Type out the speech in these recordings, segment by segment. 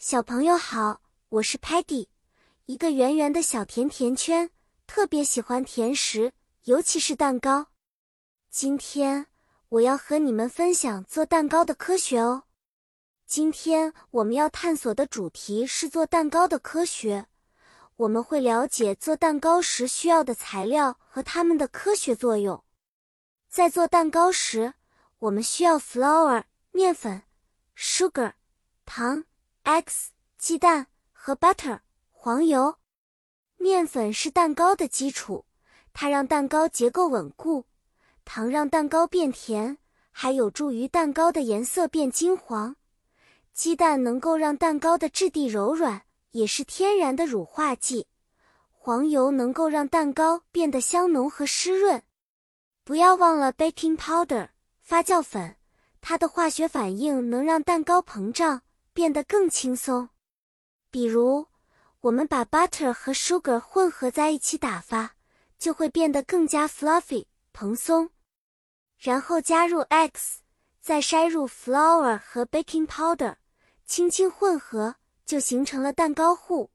小朋友好，我是 Patty，一个圆圆的小甜甜圈，特别喜欢甜食，尤其是蛋糕。今天我要和你们分享做蛋糕的科学哦。今天我们要探索的主题是做蛋糕的科学。我们会了解做蛋糕时需要的材料和它们的科学作用。在做蛋糕时，我们需要 flour 面粉、sugar 糖。X 鸡蛋和 butter 黄油，面粉是蛋糕的基础，它让蛋糕结构稳固；糖让蛋糕变甜，还有助于蛋糕的颜色变金黄；鸡蛋能够让蛋糕的质地柔软，也是天然的乳化剂；黄油能够让蛋糕变得香浓和湿润。不要忘了 baking powder 发酵粉，它的化学反应能让蛋糕膨胀。变得更轻松，比如我们把 butter 和 sugar 混合在一起打发，就会变得更加 fluffy 蓬松。然后加入 eggs，再筛入 flour 和 baking powder，轻轻混合，就形成了蛋糕糊。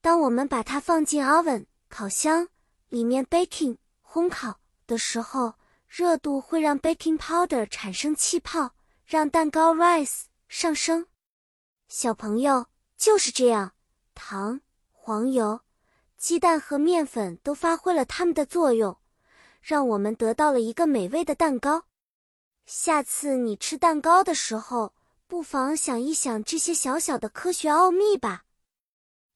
当我们把它放进 oven 烤箱里面 baking 烘烤的时候，热度会让 baking powder 产生气泡，让蛋糕 rise 上升。小朋友就是这样，糖、黄油、鸡蛋和面粉都发挥了它们的作用，让我们得到了一个美味的蛋糕。下次你吃蛋糕的时候，不妨想一想这些小小的科学奥秘吧。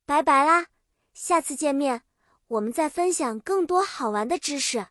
拜拜啦，下次见面，我们再分享更多好玩的知识。